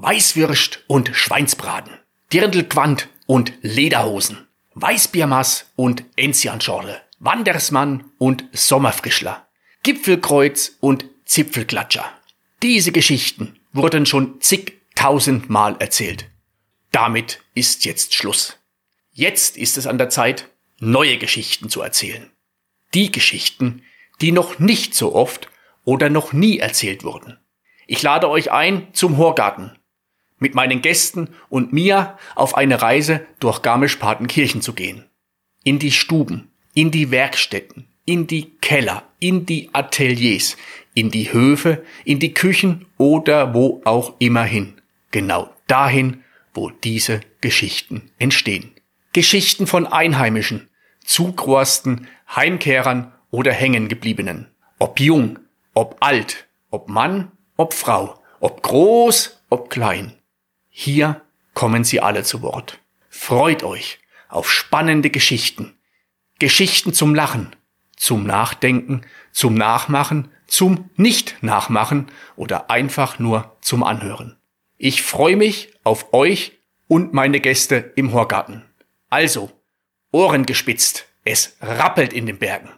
Weißwürst und Schweinsbraten, Dirndlquant und Lederhosen, Weißbiermass und Enzianschorle, Wandersmann und Sommerfrischler, Gipfelkreuz und Zipfelklatscher. Diese Geschichten wurden schon zigtausendmal erzählt. Damit ist jetzt Schluss. Jetzt ist es an der Zeit, neue Geschichten zu erzählen. Die Geschichten, die noch nicht so oft oder noch nie erzählt wurden. Ich lade euch ein zum Horgarten, mit meinen Gästen und mir auf eine Reise durch Garmisch-Partenkirchen zu gehen. In die Stuben, in die Werkstätten, in die Keller, in die Ateliers, in die Höfe, in die Küchen oder wo auch immer hin. Genau dahin, wo diese Geschichten entstehen. Geschichten von Einheimischen, Zugrosten, Heimkehrern oder Hängengebliebenen. Ob jung, ob alt, ob Mann, ob Frau, ob groß, ob klein. Hier kommen sie alle zu Wort. Freut euch auf spannende Geschichten. Geschichten zum Lachen, zum Nachdenken, zum Nachmachen, zum Nicht-Nachmachen oder einfach nur zum Anhören. Ich freue mich auf euch und meine Gäste im Horgarten. Also, Ohren gespitzt, es rappelt in den Bergen.